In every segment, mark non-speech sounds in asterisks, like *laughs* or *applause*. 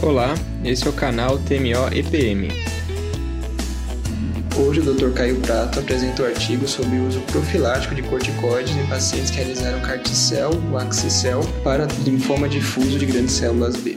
Olá, esse é o canal TMO EPM. Hoje o Dr. Caio Prato apresenta o um artigo sobre o uso profilático de corticoides em pacientes que realizaram carticel ou axicel para linfoma difuso de grandes células B.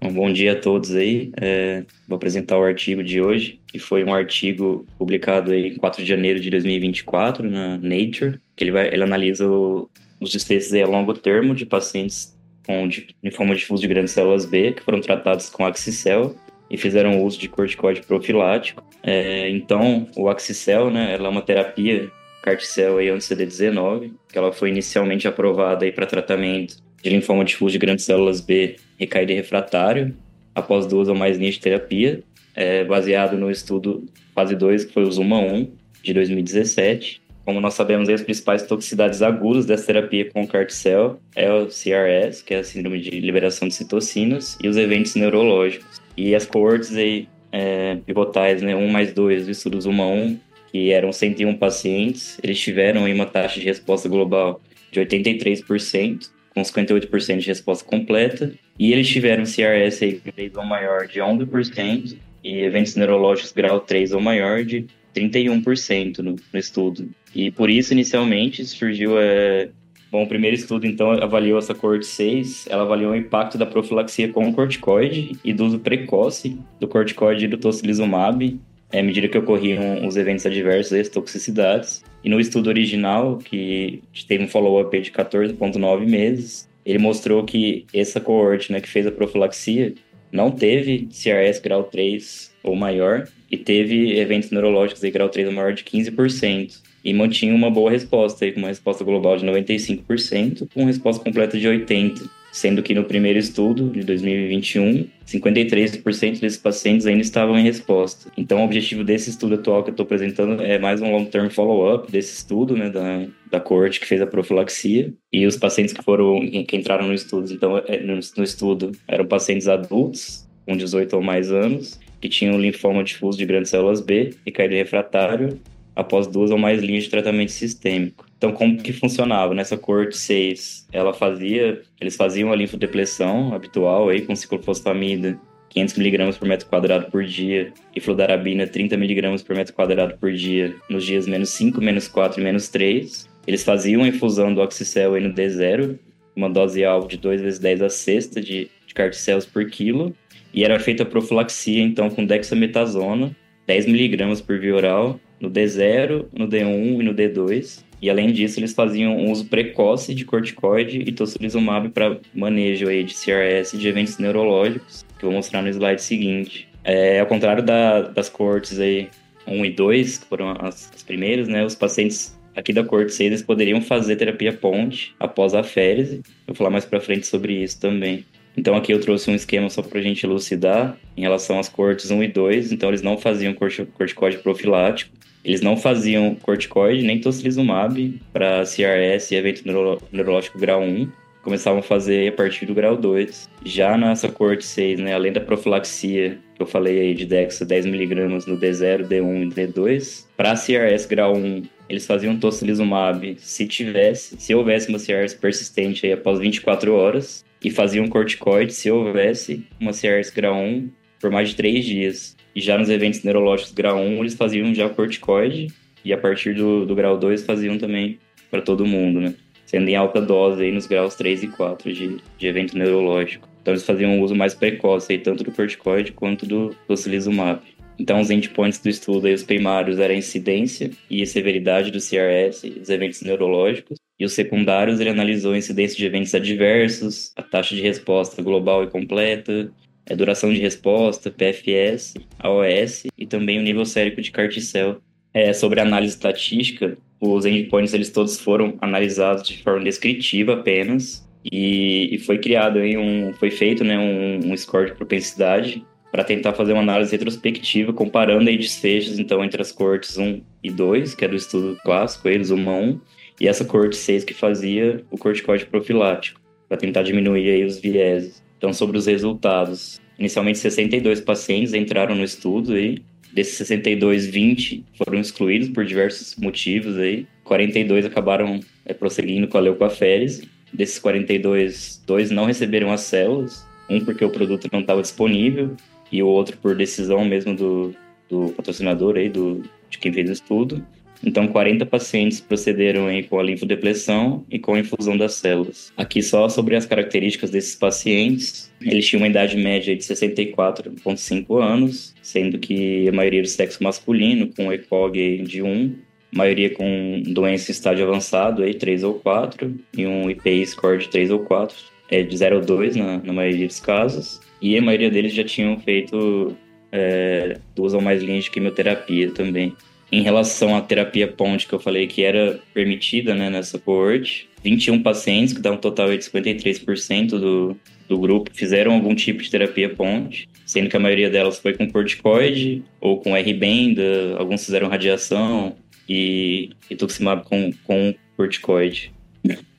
Um bom dia a todos aí. É, vou apresentar o artigo de hoje, que foi um artigo publicado aí em 4 de janeiro de 2024 na Nature, que ele, vai, ele analisa o, os desfechos a longo termo de pacientes com linfoma difuso de grandes células B, que foram tratados com axicel e fizeram uso de corticoide profilático. É, então, o axicel, né, ela é uma terapia carticel aí anti-CD19, que ela foi inicialmente aprovada aí para tratamento de linfoma difuso de grandes células B recaído e refratário, após duas ou mais linhas de terapia, é, baseado no estudo fase 2, que foi o ZUMA 1, de 2017. Como nós sabemos, as principais toxicidades agudas dessa terapia com carticel é o CRS, que é a síndrome de liberação de citocinas, e os eventos neurológicos. E as coortes aí, é, pivotais, né, 1 mais 2 do estudo ZUMA 1, que eram 101 pacientes, eles tiveram uma taxa de resposta global de 83%, com 58% de resposta completa, e eles tiveram CRS aí, grade ou maior de 11% e eventos neurológicos grau 3 ou maior de 31% no, no estudo. E por isso, inicialmente, surgiu. É... Bom, o primeiro estudo, então, avaliou essa coorte 6, ela avaliou o impacto da profilaxia com o corticoide e do uso precoce do corticoide e do tocilizumab, é, à medida que ocorriam os eventos adversos as toxicidades. E no estudo original, que teve um follow-up de 14,9 meses, ele mostrou que essa coorte né, que fez a profilaxia não teve CRS grau 3 ou maior e teve eventos neurológicos de grau 3 ou maior de 15% e mantinha uma boa resposta, aí, com uma resposta global de 95%, com resposta completa de 80%, sendo que no primeiro estudo, de 2021, 53% desses pacientes ainda estavam em resposta. Então, o objetivo desse estudo atual que eu estou apresentando é mais um long-term follow-up desse estudo, né, da, da corte que fez a profilaxia, e os pacientes que foram, que entraram no estudo, então, é, no, estudo, eram pacientes adultos, com 18 ou mais anos, que tinham linfoma difuso de grandes células B e caído refratário após duas ou mais linhas de tratamento sistêmico. Então, como que funcionava? Nessa corte 6, ela fazia, eles faziam a linfodepleção habitual aí com ciclofosfamida 500mg por metro quadrado por dia e fludarabina 30mg por metro quadrado por dia nos dias menos 5, menos 4 e menos 3. Eles faziam a infusão do oxicel aí no D0, uma dose alvo de 2 vezes 10 a sexta de, de carticéus por quilo, e era feita a profilaxia então com dexametasona, 10mg por via oral, no D0, no D1 e no D2. E além disso, eles faziam um uso precoce de corticoide e tocilizumab para manejo aí de CRS de eventos neurológicos, que eu vou mostrar no slide seguinte. É, ao contrário da, das cortes aí 1 e 2, que foram as, as primeiras, né, os pacientes aqui da corte 6 eles poderiam fazer terapia ponte após a férese. Vou falar mais para frente sobre isso também. Então aqui eu trouxe um esquema só para a gente elucidar em relação às cortes 1 e 2. Então eles não faziam corticoide profilático, eles não faziam corticoide nem tocilizumab para CRS e evento neuro neurológico grau 1. Começavam a fazer a partir do grau 2. Já nessa corte 6, né, além da profilaxia que eu falei aí de Dexa 10mg no D0, D1 e D2, para CRS grau 1, eles faziam tocilizumab se tivesse, se houvesse uma CRS persistente aí após 24 horas, e faziam corticoide se houvesse uma CRS grau 1 por mais de 3 dias. E já nos eventos neurológicos grau 1, eles faziam já corticoide, e a partir do, do grau 2 faziam também para todo mundo, né? Sendo em alta dose aí nos graus 3 e 4 de, de evento neurológico. Então eles faziam um uso mais precoce aí, tanto do corticoide quanto do tocilizumab. Então, os endpoints do estudo aí, os primários eram a incidência e a severidade do CRS, dos eventos neurológicos. E os secundários, ele analisou a incidência de eventos adversos, a taxa de resposta global e completa, a duração de resposta, PFS, AOS e também o nível sérico de carticel. É, sobre análise estatística, os endpoints eles todos foram analisados de forma descritiva apenas e, e foi criado aí um, foi feito né, um, um score de propensidade para tentar fazer uma análise retrospectiva, comparando aí desfechos, então, entre as cortes 1 e 2, que é do estudo clássico, eles, uma 1, e essa corte 6 que fazia o corticoide profilático, para tentar diminuir aí os vieses. Então, sobre os resultados, inicialmente 62 pacientes entraram no estudo aí, desses 62, 20 foram excluídos por diversos motivos aí, 42 acabaram é, prosseguindo com a leucoférese, Desses 42, dois não receberam as células, um porque o produto não estava disponível e o outro por decisão mesmo do, do patrocinador aí, do, de quem fez o estudo. Então, 40 pacientes procederam aí com a linfodepressão e com a infusão das células. Aqui só sobre as características desses pacientes. Eles tinham uma idade média de 64,5 anos, sendo que a maioria do sexo masculino, com ECOG de 1, maioria com doença em estágio avançado, aí 3 ou 4, e um IPI score de 3 ou 4, é de 0 ou 2 na, na maioria dos casos. E a maioria deles já tinham feito é, duas ou mais linhas de quimioterapia também. Em relação à terapia ponte que eu falei que era permitida né, nessa coorte, 21 pacientes, que dá um total de 53% do, do grupo, fizeram algum tipo de terapia ponte, sendo que a maioria delas foi com corticoide ou com R-benda, alguns fizeram radiação e rituximab com, com corticoide.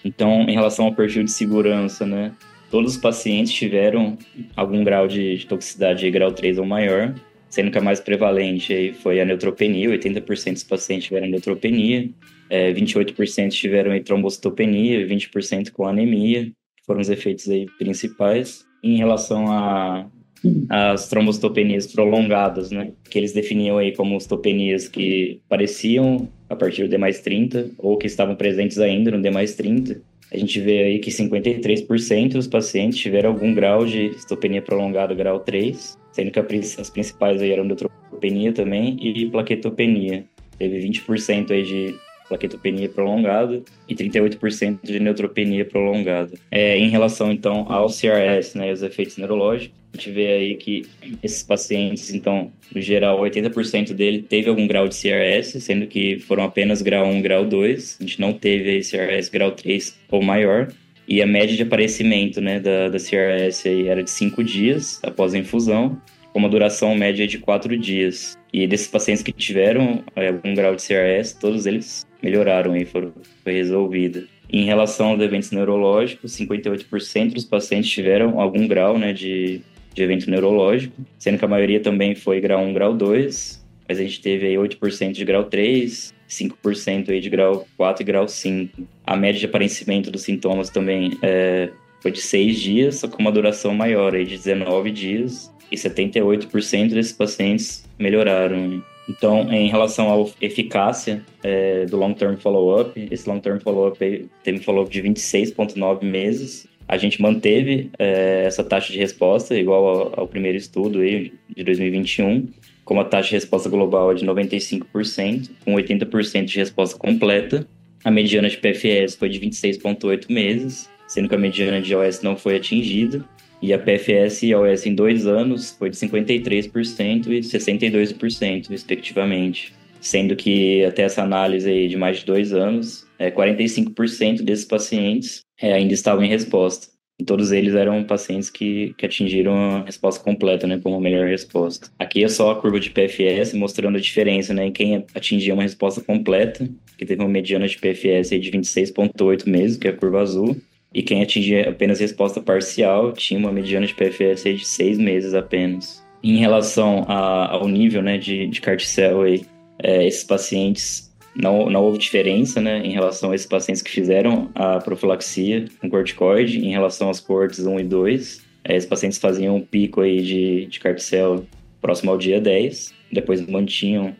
Então, em relação ao perfil de segurança, né, todos os pacientes tiveram algum grau de, de toxicidade de grau 3 ou maior, sendo que a mais prevalente foi a neutropenia, 80% dos pacientes tiveram neutropenia, é, 28% tiveram trombocitopenia, 20% com anemia, foram os efeitos aí principais. Em relação a as trombocitopenias prolongadas, né, que eles definiam aí como ostopenias que pareciam a partir do D mais 30 ou que estavam presentes ainda no D mais 30, a gente vê aí que 53% dos pacientes tiveram algum grau de estopenia prolongada grau 3, sendo que as principais aí eram neutropenia também e plaquetopenia. Teve 20% aí de plaquetopenia prolongada e 38% de neutropenia prolongada. É, em relação, então, ao CRS, né, os efeitos neurológicos, a gente vê aí que esses pacientes, então, no geral, 80% dele teve algum grau de CRS, sendo que foram apenas grau 1, grau 2. A gente não teve aí CRS grau 3 ou maior. E a média de aparecimento né, da, da CRS aí era de 5 dias após a infusão, com uma duração média de 4 dias. E desses pacientes que tiveram é, algum grau de CRS, todos eles melhoraram e foram, foi resolvida. Em relação aos eventos neurológicos, 58% dos pacientes tiveram algum grau né, de, de evento neurológico, sendo que a maioria também foi grau 1, grau 2, mas a gente teve aí 8% de grau 3, 5% aí de grau 4 e grau 5. A média de aparecimento dos sintomas também é, foi de 6 dias, só com uma duração maior aí de 19 dias, e 78% desses pacientes melhoraram. Então, em relação à eficácia é, do long-term follow-up, esse long-term follow-up teve um follow-up de 26,9 meses. A gente manteve é, essa taxa de resposta igual ao, ao, primeiro estudo aí, de 2021, com uma taxa de resposta global de 95%, com 80% de resposta completa. A mediana de PFS foi de 26,8 meses, sendo que a mediana de OS não foi atingida. E a PFS e a OS em dois anos foi de 53% e 62%, respectivamente. Sendo que até essa análise aí de mais de dois anos, é, 45% desses pacientes é, ainda estavam em resposta. Todos eles eram pacientes que, que atingiram a resposta completa, né, como melhor resposta. Aqui é só a curva de PFS mostrando a diferença, né, em quem atingia uma resposta completa, que teve uma mediana de PFS de 26,8 meses, que é a curva azul, e quem atingia apenas resposta parcial tinha uma mediana de PFS de seis meses apenas. Em relação a, ao nível né, de, de carticel, é, esses pacientes não, não houve diferença né, em relação a esses pacientes que fizeram a profilaxia com corticoide em relação às coortes 1 e 2. É, esses pacientes faziam um pico aí de, de carticel próximo ao dia 10, depois mantinham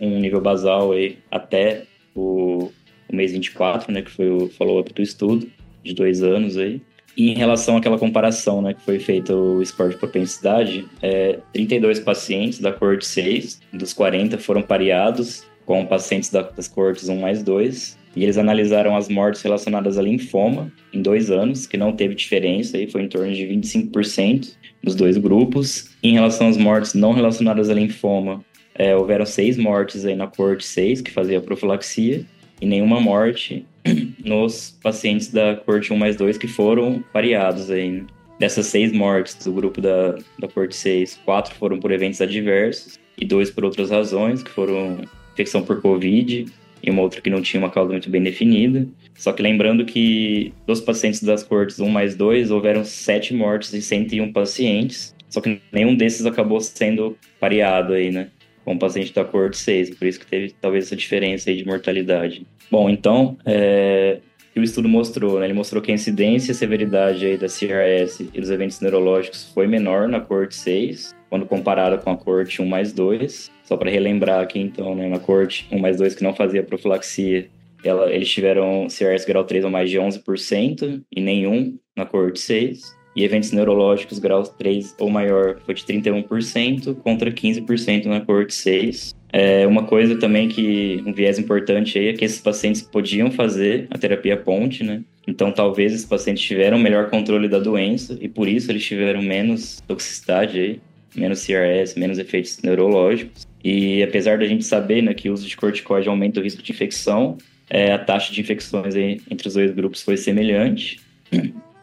um nível basal aí até o, o mês 24, né, que foi o follow-up do estudo de dois anos aí. E em relação àquela comparação né, que foi feita o score de propensidade, é, 32 pacientes da coorte 6, dos 40 foram pareados com pacientes das coortes 1 mais 2, e eles analisaram as mortes relacionadas a linfoma em dois anos, que não teve diferença, aí foi em torno de 25% nos dois grupos. Em relação às mortes não relacionadas a linfoma, é, houveram seis mortes aí na coorte 6, que fazia profilaxia, e nenhuma morte *clears throat* nos pacientes da corte 1 mais 2 que foram pareados aí. Dessas seis mortes do grupo da, da corte 6, quatro foram por eventos adversos e dois por outras razões, que foram infecção por Covid e uma outra que não tinha uma causa muito bem definida. Só que lembrando que dos pacientes das cortes 1 mais 2, houveram sete mortes em 101 pacientes, só que nenhum desses acabou sendo pareado aí, né? Com o paciente da corte 6, por isso que teve talvez essa diferença aí de mortalidade. Bom, então, é, que o estudo mostrou, né? Ele mostrou que a incidência e severidade aí da CRS e dos eventos neurológicos foi menor na corte 6, quando comparada com a corte 1 mais 2. Só para relembrar aqui, então, né, na corte 1 mais 2 que não fazia profilaxia, ela, eles tiveram CRS grau 3 ou mais de 11% e nenhum na corte 6. E eventos neurológicos grau 3 ou maior foi de 31% contra 15% na corte 6. É uma coisa também que um viés importante aí é que esses pacientes podiam fazer a terapia ponte, né? Então talvez esses pacientes tiveram melhor controle da doença e por isso eles tiveram menos toxicidade aí, menos CRS, menos efeitos neurológicos. E apesar da gente saber né, que o uso de corticoide aumenta o risco de infecção, é, a taxa de infecções aí entre os dois grupos foi semelhante.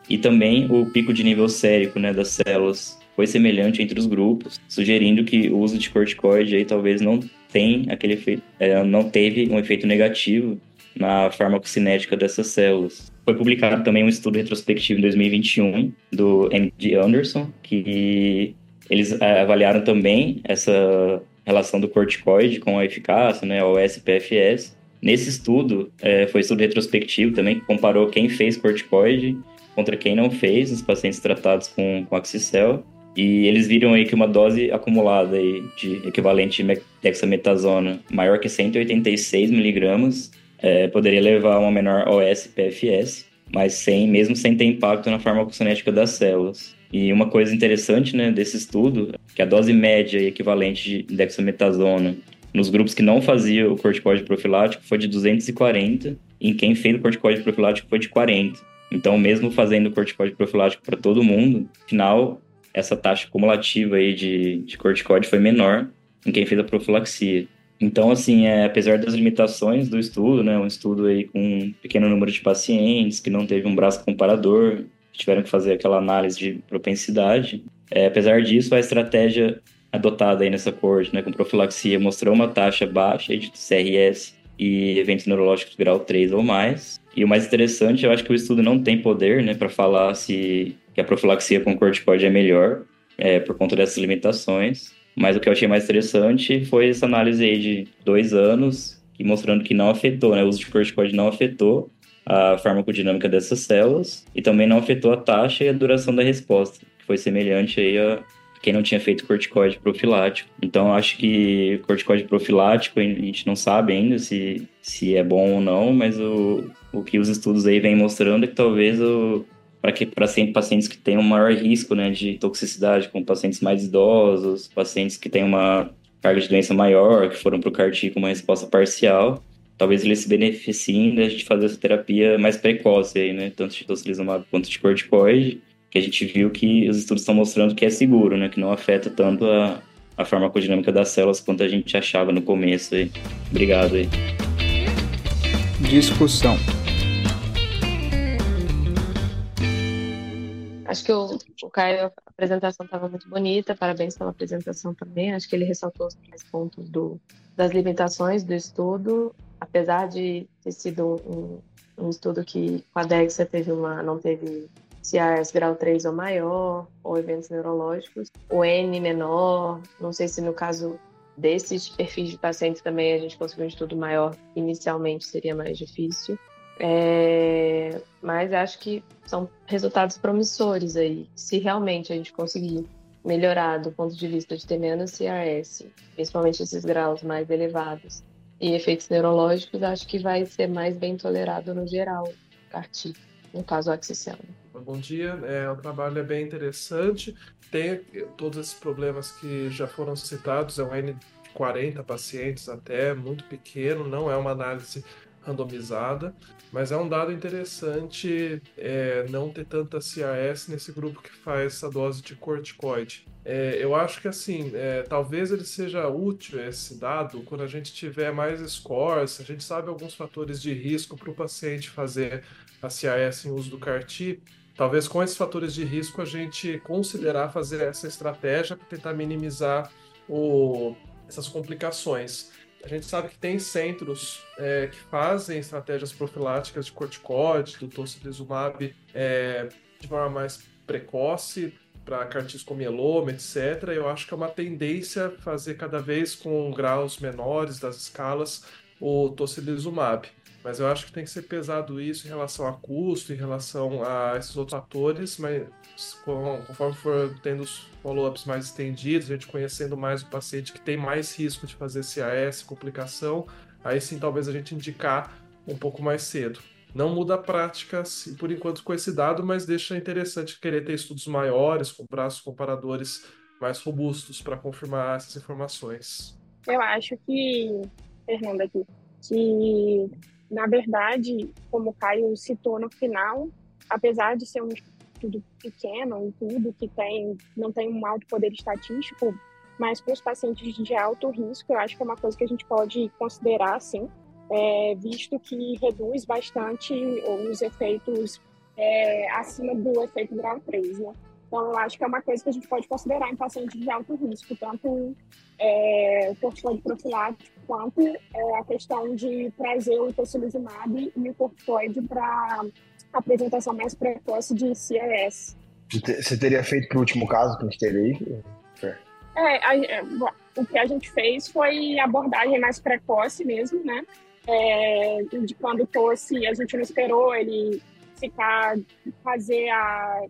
E também o pico de nível sérico né, das células foi semelhante entre os grupos, sugerindo que o uso de corticoide aí talvez não tenha aquele efeito, é, não teve um efeito negativo na farmacocinética dessas células. Foi publicado também um estudo retrospectivo em 2021 do M.D. Anderson, que eles é, avaliaram também essa relação do corticoide com a eficácia, né, o SPFS. Nesse estudo, é, foi estudo retrospectivo também, que comparou quem fez corticoide contra quem não fez, os pacientes tratados com, com Axicel. E eles viram aí que uma dose acumulada aí de equivalente de dexametasona maior que 186 miligramas é, poderia levar a uma menor OS-PFS, mas sem, mesmo sem ter impacto na farmacocinética das células. E uma coisa interessante né, desse estudo que a dose média e equivalente de dexametasona nos grupos que não faziam o corticoide profilático foi de 240, e em quem fez o corticoide profilático foi de 40. Então, mesmo fazendo o corticoide profilático para todo mundo, afinal, essa taxa cumulativa aí de, de corticoide foi menor em quem fez a profilaxia. Então, assim, é, apesar das limitações do estudo, né, um estudo aí com um pequeno número de pacientes, que não teve um braço comparador, tiveram que fazer aquela análise de propensidade, é, apesar disso, a estratégia adotada aí nessa corte, né, com profilaxia, mostrou uma taxa baixa de CRS e eventos neurológicos grau 3 ou mais. E o mais interessante, eu acho que o estudo não tem poder, né, para falar se que a profilaxia com corticoide é melhor, é, por conta dessas limitações. Mas o que eu achei mais interessante foi essa análise aí de dois anos, que mostrando que não afetou, né? O uso de corticoide não afetou a farmacodinâmica dessas células e também não afetou a taxa e a duração da resposta, que foi semelhante aí a quem não tinha feito corticoide profilático. Então, acho que corticoide profilático, a gente não sabe ainda se, se é bom ou não, mas o, o que os estudos aí vêm mostrando é que talvez o, para que para pacientes que têm um maior risco né, de toxicidade, como pacientes mais idosos, pacientes que têm uma carga de doença maior, que foram para o CAR-T com uma resposta parcial, talvez eles se beneficiem de fazer essa terapia mais precoce aí, né, tanto de tocilizumab quanto de corticoide, que a gente viu que os estudos estão mostrando que é seguro, né, que não afeta tanto a, a farmacodinâmica das células quanto a gente achava no começo aí. Obrigado aí. Discussão. Acho que o, o Caio, a apresentação estava muito bonita, parabéns pela apresentação também. Acho que ele ressaltou os pontos do, das limitações do estudo, apesar de ter sido um, um estudo que com a DEXA teve uma, não teve CRS grau 3 ou maior, ou eventos neurológicos, o N menor, não sei se no caso desses perfis de pacientes também a gente conseguiu um estudo maior, inicialmente seria mais difícil. É, mas acho que são resultados promissores aí. Se realmente a gente conseguir melhorar do ponto de vista de ter menos CRS, principalmente esses graus mais elevados, e efeitos neurológicos, acho que vai ser mais bem tolerado no geral, CAR-T, no caso o Axicel. Bom dia, é, o trabalho é bem interessante, tem todos esses problemas que já foram citados, é um N de 40 pacientes até, muito pequeno, não é uma análise randomizada, mas é um dado interessante é, não ter tanta CAS nesse grupo que faz essa dose de corticoide. É, eu acho que assim, é, talvez ele seja útil esse dado quando a gente tiver mais scores, a gente sabe alguns fatores de risco para o paciente fazer a CAS em uso do CAR-T. Talvez com esses fatores de risco a gente considerar fazer essa estratégia para tentar minimizar o, essas complicações. A gente sabe que tem centros é, que fazem estratégias profiláticas de corticóide, do tocilizumab, é, de forma mais precoce, para cartis com mieloma, etc. Eu acho que é uma tendência fazer cada vez com graus menores das escalas o tocilizumab. Mas eu acho que tem que ser pesado isso em relação a custo, em relação a esses outros fatores, mas conforme for tendo os follow-ups mais estendidos, a gente conhecendo mais o paciente que tem mais risco de fazer CAS, complicação, aí sim talvez a gente indicar um pouco mais cedo. Não muda a prática, por enquanto, com esse dado, mas deixa interessante querer ter estudos maiores, com braços comparadores mais robustos para confirmar essas informações. Eu acho que, Fernanda, aqui, que na verdade, como o Caio citou no final, apesar de ser um estudo pequeno, um tudo que tem, não tem um alto poder estatístico, mas para os pacientes de alto risco, eu acho que é uma coisa que a gente pode considerar, sim, é, visto que reduz bastante os efeitos é, acima do efeito grau 3, né? Então, eu acho que é uma coisa que a gente pode considerar em pacientes de alto risco, tanto é, o corticoide profilático quanto é, a questão de trazer o tocilizumab e o corticoide para apresentação mais precoce de CRS. Você teria feito para o último caso que a gente teve aí? É, a, é, o que a gente fez foi abordagem mais precoce mesmo, né? É, de quando tosse, a gente não esperou ele ficar, fazer a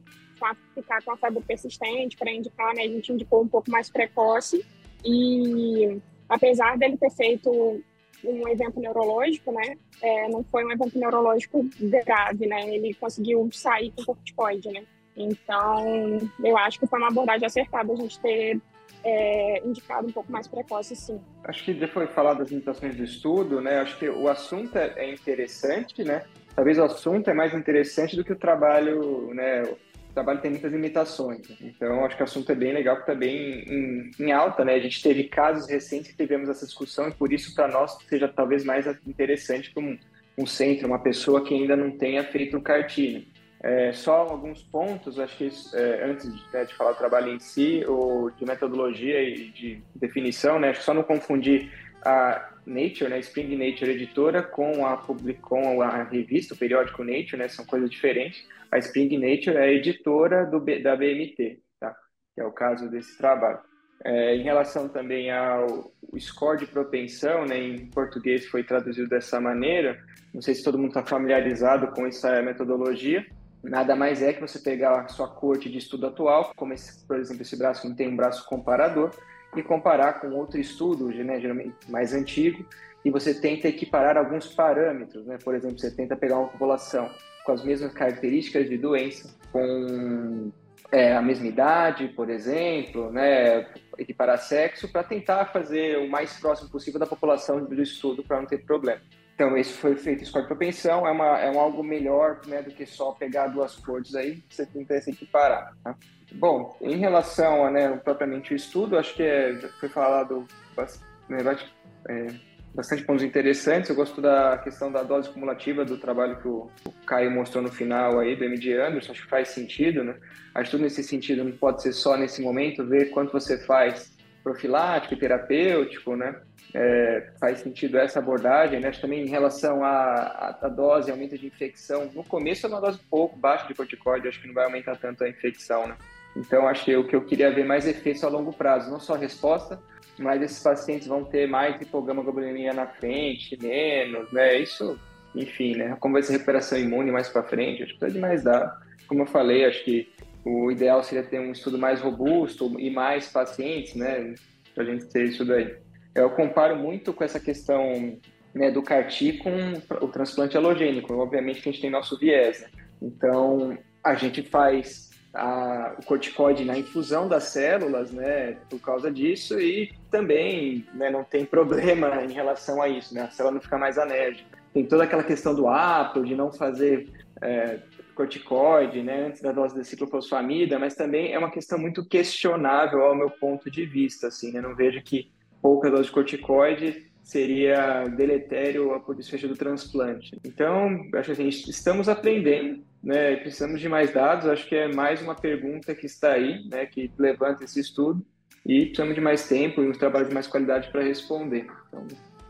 ficar com a febre persistente para indicar, né? A gente indicou um pouco mais precoce e apesar dele ter feito um evento neurológico, né? É, não foi um evento neurológico grave, né? Ele conseguiu sair com corticoide, né? Então, eu acho que foi uma abordagem acertada a gente ter é, indicado um pouco mais precoce, sim. Acho que depois de falar das limitações do estudo, né? Acho que o assunto é, é interessante, né? Talvez o assunto é mais interessante do que o trabalho, né? Trabalho tem muitas limitações. Então, acho que o assunto é bem legal, porque está bem em, em, alta, né? A gente teve casos recentes que tivemos essa discussão e por isso, para nós, seja talvez mais interessante para um, um, centro, uma pessoa que ainda não tenha feito o cartilho. É, só alguns pontos, acho que é, antes de, né, de, falar do trabalho em si, ou de metodologia e de definição, né? Acho que só não confundir a Nature, né, Spring Nature editora, com a, com a revista, o periódico Nature, né? São coisas diferentes a Spring Nature é editora do, da BMT, tá? que é o caso desse trabalho. É, em relação também ao score de propensão, né, em português foi traduzido dessa maneira, não sei se todo mundo está familiarizado com essa metodologia, nada mais é que você pegar a sua corte de estudo atual, como esse, por exemplo esse braço não tem um braço comparador, e comparar com outro estudo, né, geralmente mais antigo, e você tenta equiparar alguns parâmetros, né? por exemplo, você tenta pegar uma população com as mesmas características de doença, com é, a mesma idade, por exemplo, né, equiparar sexo, para tentar fazer o mais próximo possível da população do estudo para não ter problema. Então, esse foi feito escolha propensão, é, uma, é um algo melhor né, do que só pegar duas cores aí, você tenta se equiparar. Tá? Bom, em relação a né, propriamente o estudo, acho que é, foi falado bastante, é, bastante pontos interessantes. Eu gosto da questão da dose cumulativa do trabalho que o, o Caio mostrou no final aí do MD Anderson, acho que faz sentido, né? Acho tudo nesse sentido não pode ser só nesse momento, ver quanto você faz profilático e terapêutico, né? É, faz sentido essa abordagem, né? Acho também em relação à, à, dose, aumento de infecção. No começo é uma dose pouco baixa de corticóide, acho que não vai aumentar tanto a infecção, né? Então, acho que o que eu queria ver mais efeitos a longo prazo, não só resposta, mas esses pacientes vão ter mais hipogama-globulinemia na frente, menos, né? Isso, enfim, né? Como vai ser recuperação imune mais para frente, acho que precisa de mais dados. Como eu falei, acho que o ideal seria ter um estudo mais robusto e mais pacientes, né? Para a gente ter isso daí. Eu comparo muito com essa questão né, do CAR-T com o transplante halogênico. Obviamente que a gente tem nosso viés, né? Então, a gente faz a, o corticoide na infusão das células, né, por causa disso, e também né, não tem problema *laughs* em relação a isso, né, a célula não fica mais anérgica. Tem toda aquela questão do apto, de não fazer é, corticoide, né, antes da dose de ciclofosfamida, mas também é uma questão muito questionável ao meu ponto de vista, assim, né, não vejo que pouca dose de corticoide seria deletério para o desfecho do transplante. Então, acho assim, estamos aprendendo, né? Precisamos de mais dados. Acho que é mais uma pergunta que está aí, né? Que levanta esse estudo e precisamos de mais tempo e um trabalho de mais qualidade para responder. Então...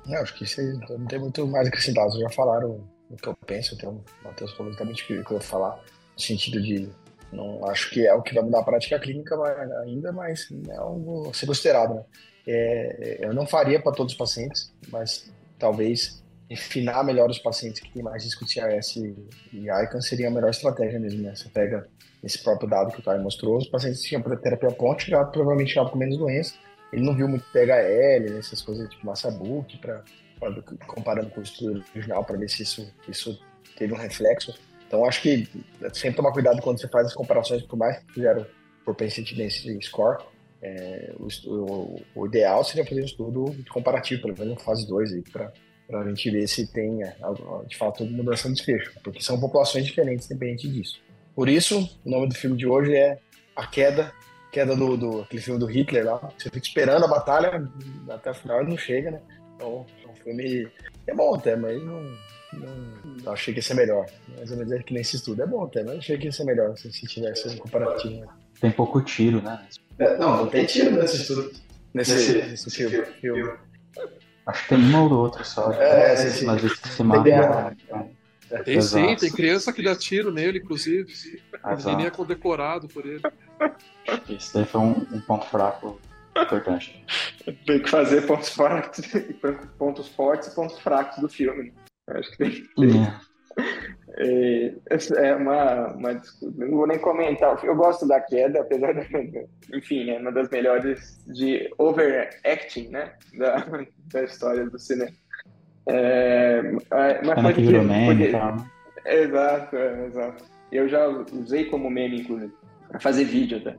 É, acho que isso aí não tem muito mais acrescentado. Já falaram o que eu penso. Então, o Matheus falou exatamente o que eu ia falar, no sentido de não acho que é o que vai mudar a prática clínica ainda, mas é algo a ser considerado, né? É, eu não faria para todos os pacientes, mas talvez refinar melhor os pacientes que têm mais risco de CRS e, ICAN seria a melhor estratégia mesmo, né? Você pega esse próprio dado que o Caio mostrou, os pacientes que tinham terapia ponte já provavelmente chegavam com menos doença. Ele não viu muito PHL, essas coisas tipo massa book, pra, pra, comparando com o estudo original para ver se isso, isso teve um reflexo. Então, acho que sempre tomar cuidado quando você faz as comparações, por mais que fizeram propensity density score, é, o, o, o, ideal seria fazer um estudo comparativo, pelo menos em fase 2, para a gente ver se tem, é, de fato, mudança no desfecho, porque são populações diferentes dependente disso. Por isso, o nome do filme de hoje é A Queda, queda do, do aquele filme do Hitler lá. Você fica esperando a batalha, até o final ele não chega, né? Então, é um filme é bom até, mas não, não, achei que ia ser melhor. Mais ou menos é que nem esse estudo. É bom até, mas achei que ia ser melhor se, se tivesse um comparativo. Né? Tem pouco tiro, né? É, não, não tem tiro nesse estudo. Nesse, nesse, nesse filme. filme. Acho que tem uma ou outra só. É, sim, sim. Mas se mata. Tem sim, tem criança que dá tiro nele, inclusive. Ele nem é condecorado por ele. Isso daí foi um, um ponto fraco importante. Tem que fazer pontos fortes, *laughs* pontos fortes e pontos fracos do filme. Né? Acho que tem. tem. É, é uma, uma não vou nem comentar. Eu gosto da queda, apesar de, *laughs* enfim, é uma das melhores de overacting, né, da, *laughs* da história do cinema. É, mas foi que virou meme, tá? Exato, é, exato. Eu já usei como meme, inclusive, para fazer vídeo, tá?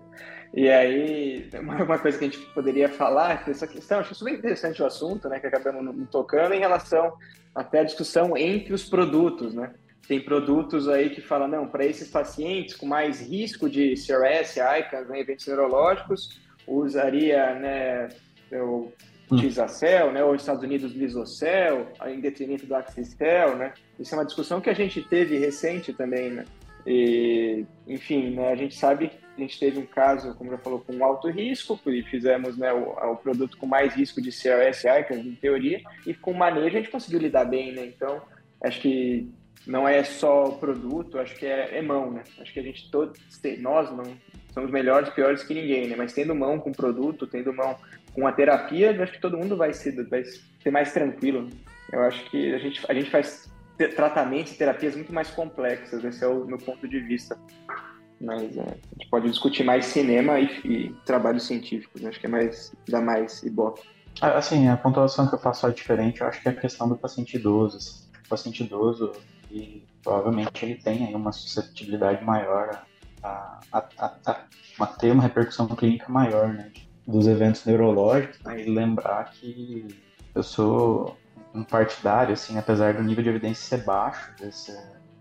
E aí, uma coisa que a gente poderia falar, essa questão, acho super interessante o assunto, né, que acabamos tocando em relação até a discussão entre os produtos, né? Tem produtos aí que falam, não, para esses pacientes com mais risco de CRS, ICANS, né, eventos neurológicos, usaria, né, o hum. Tisacel, né, ou nos Estados Unidos Lisocel, em detrimento do Axistel, né? Isso é uma discussão que a gente teve recente também, né? E, enfim, né, a gente sabe a gente teve um caso, como já falou, com alto risco, e fizemos né, o, o, produto com mais risco de CRS, ICANS, em teoria, e com manejo a gente conseguiu lidar bem, né? Então, acho que não é só o produto, acho que é, é mão, né? Acho que a gente todos, nós não somos melhores, piores que ninguém, né? Mas tendo mão com produto, tendo mão com a terapia, acho que todo mundo vai ser, vai ser mais tranquilo. Eu acho que a gente, a gente faz tratamentos e terapias muito mais complexas, esse é o meu ponto de vista. Mas é, a gente pode discutir mais cinema e, e trabalhos científicos, né? acho que é mais, dá mais ibope. Assim, a pontuação que eu faço é diferente, eu acho que é a questão do paciente idoso. Assim. O paciente idoso, e provavelmente ele tem aí uma suscetibilidade maior a, a, a, a, ter uma repercussão clínica maior, né? Dos eventos neurológicos, né, e lembrar que eu sou um partidário, assim, apesar do nível de evidência ser baixo desse,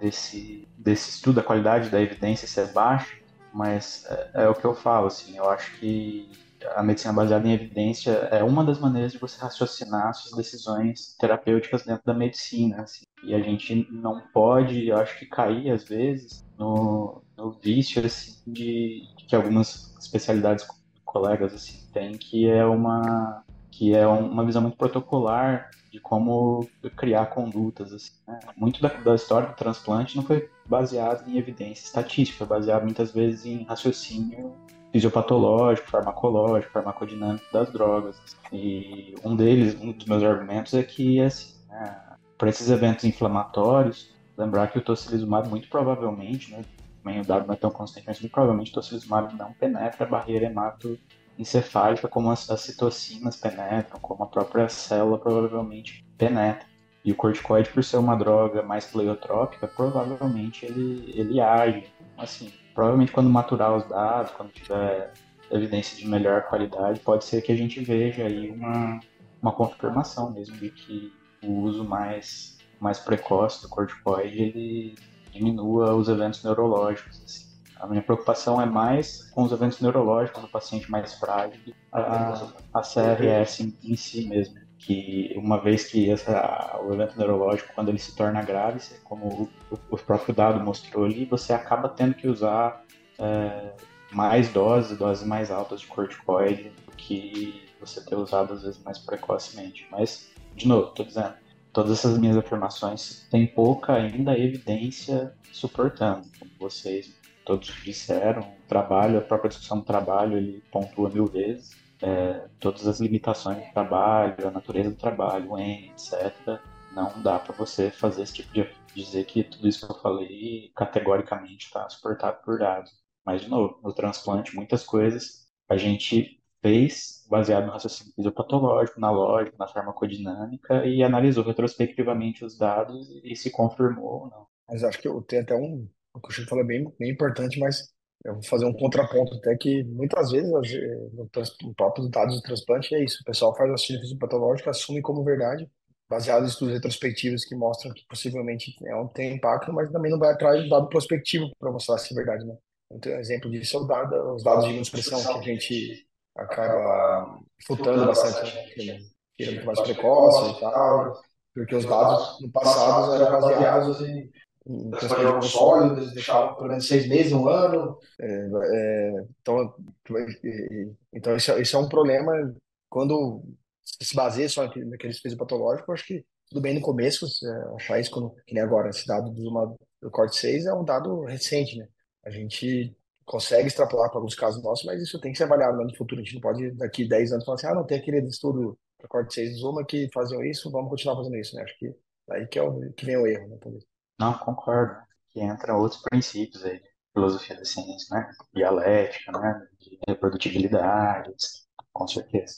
desse, desse estudo, a qualidade da evidência ser baixa, mas é, é, o que eu falo, assim, eu acho que a medicina baseada em evidência é uma das maneiras de você raciocinar suas decisões terapêuticas dentro da medicina, assim. E a gente não pode, eu acho que cair às vezes no, no vício assim, de, de que algumas especialidades colegas assim têm, que é uma que é uma visão muito protocolar de como criar condutas. Assim, né? Muito da, da, história do transplante não foi baseado em evidência estatística, foi baseado muitas vezes em raciocínio fisiopatológico, farmacológico, farmacodinâmico das drogas. E um deles, um dos meus argumentos é que, assim, né, para esses eventos inflamatórios, lembrar que o tocilizumab muito provavelmente, né, também o dado não é tão constante, mas muito provavelmente o tocilizumab não penetra a barreira hemato encefálica como as, as citocinas penetram, como a própria célula provavelmente penetra. E o corticoide, por ser uma droga mais pleiotrópica, provavelmente ele, ele age. Assim, provavelmente quando maturar os dados, quando tiver evidência de melhor qualidade, pode ser que a gente veja aí uma, uma confirmação mesmo de que o uso mais, mais precoce do corticoide ele diminua os eventos neurológicos. Assim. A minha preocupação é mais com os eventos neurológicos do paciente mais frágil, a, a CRS em, em si mesmo. Que uma vez que essa, o evento neurológico, quando ele se torna grave, como o, o próprio dado mostrou ali, você acaba tendo que usar é, mais doses, doses mais altas de corticoide do que você ter usado às vezes mais precocemente. Mas, de novo, estou dizendo, todas essas minhas afirmações têm pouca ainda evidência suportando, como vocês todos disseram, trabalho, a própria discussão do trabalho, ele pontua mil vezes, é, todas as limitações do trabalho, a natureza do trabalho, etc. Não dá para você fazer esse tipo de dizer que tudo isso que eu falei categoricamente está suportado por dados. Mas, de novo, no transplante, muitas coisas a gente fez baseado no raciocínio fisiopatológico, na lógica, na farmacodinâmica e analisou retrospectivamente os dados e se confirmou ou não. Mas acho que eu tenho até um, o que o Chico falou é bem, bem importante, mas eu vou fazer um contraponto até que muitas vezes no, no próprio dados do transplante é isso, o pessoal faz o raciocínio fisiopatológico, assume como verdade, baseado em estudos retrospectivos que mostram que possivelmente é um, tem impacto, mas também não vai atrás do dado prospectivo para mostrar se é verdade, né? Então, um exemplo disso é o dado, os dados de imunossupressão que a gente acaba futando bastante, né? Tira muito mais precoce e tal, porque os dados no passado eram baseados em, em transplante de sólidos, deixavam pelo menos seis meses, um ano. É, é, então, então isso, isso é um problema quando se baseia só naqueles fisiopatológicos, acho que tudo bem no começo, é, achar isso quando, que nem agora, esse dado do, do corte 6 é um dado recente, né? A gente consegue extrapolar para alguns casos nossos, mas isso tem que ser avaliado no futuro. A gente não pode, daqui 10 anos, falar assim, ah, não, tem aquele estudo para corte 6 do Zuma que faziam isso, vamos continuar fazendo isso, né? Acho que aí que, é o, que vem o erro, né? Não, concordo. Que entram outros princípios aí, filosofia da ciência, né? Dialética, né? De reprodutibilidade, com certeza.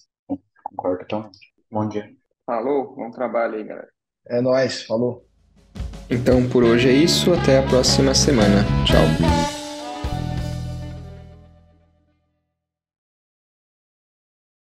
Concordo totalmente. Bom dia. Falou, bom trabalho aí, galera. É nóis, falou. Então por hoje é isso, até a próxima semana. Tchau.